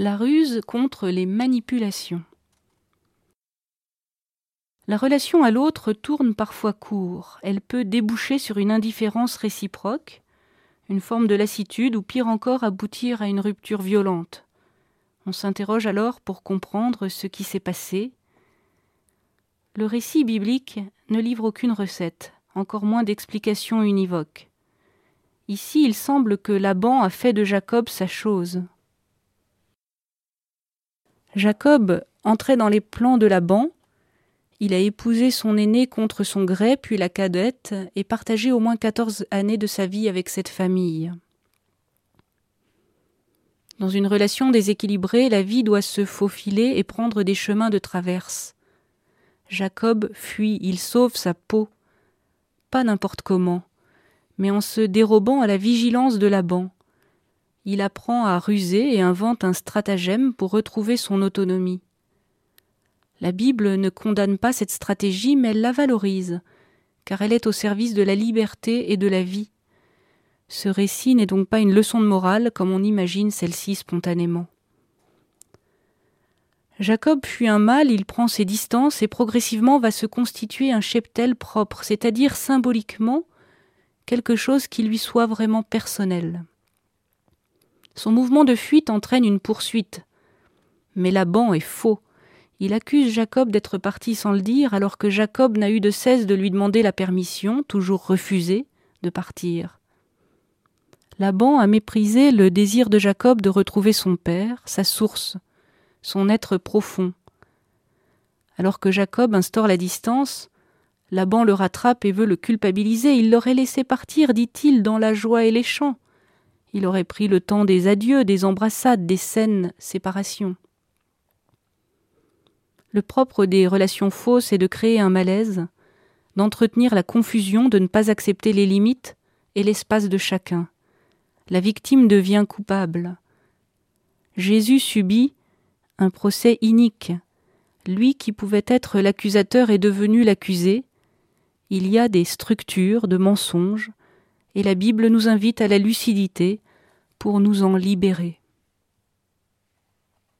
La ruse contre les manipulations. La relation à l'autre tourne parfois court. Elle peut déboucher sur une indifférence réciproque, une forme de lassitude ou pire encore aboutir à une rupture violente. On s'interroge alors pour comprendre ce qui s'est passé. Le récit biblique ne livre aucune recette, encore moins d'explications univoques. Ici, il semble que Laban a fait de Jacob sa chose. Jacob entrait dans les plans de Laban. Il a épousé son aîné contre son gré, puis la cadette, et partagé au moins quatorze années de sa vie avec cette famille. Dans une relation déséquilibrée, la vie doit se faufiler et prendre des chemins de traverse. Jacob fuit, il sauve sa peau, pas n'importe comment, mais en se dérobant à la vigilance de Laban il apprend à ruser et invente un stratagème pour retrouver son autonomie. La Bible ne condamne pas cette stratégie, mais elle la valorise, car elle est au service de la liberté et de la vie. Ce récit n'est donc pas une leçon de morale comme on imagine celle-ci spontanément. Jacob fuit un mal, il prend ses distances et progressivement va se constituer un cheptel propre, c'est-à-dire symboliquement quelque chose qui lui soit vraiment personnel. Son mouvement de fuite entraîne une poursuite. Mais Laban est faux. Il accuse Jacob d'être parti sans le dire, alors que Jacob n'a eu de cesse de lui demander la permission, toujours refusée, de partir. Laban a méprisé le désir de Jacob de retrouver son père, sa source, son être profond. Alors que Jacob instaure la distance, Laban le rattrape et veut le culpabiliser. Il l'aurait laissé partir, dit-il, dans la joie et les chants. Il aurait pris le temps des adieux, des embrassades, des saines séparations. Le propre des relations fausses est de créer un malaise, d'entretenir la confusion, de ne pas accepter les limites et l'espace de chacun. La victime devient coupable. Jésus subit un procès inique. Lui qui pouvait être l'accusateur est devenu l'accusé. Il y a des structures de mensonges, et la Bible nous invite à la lucidité pour nous en libérer.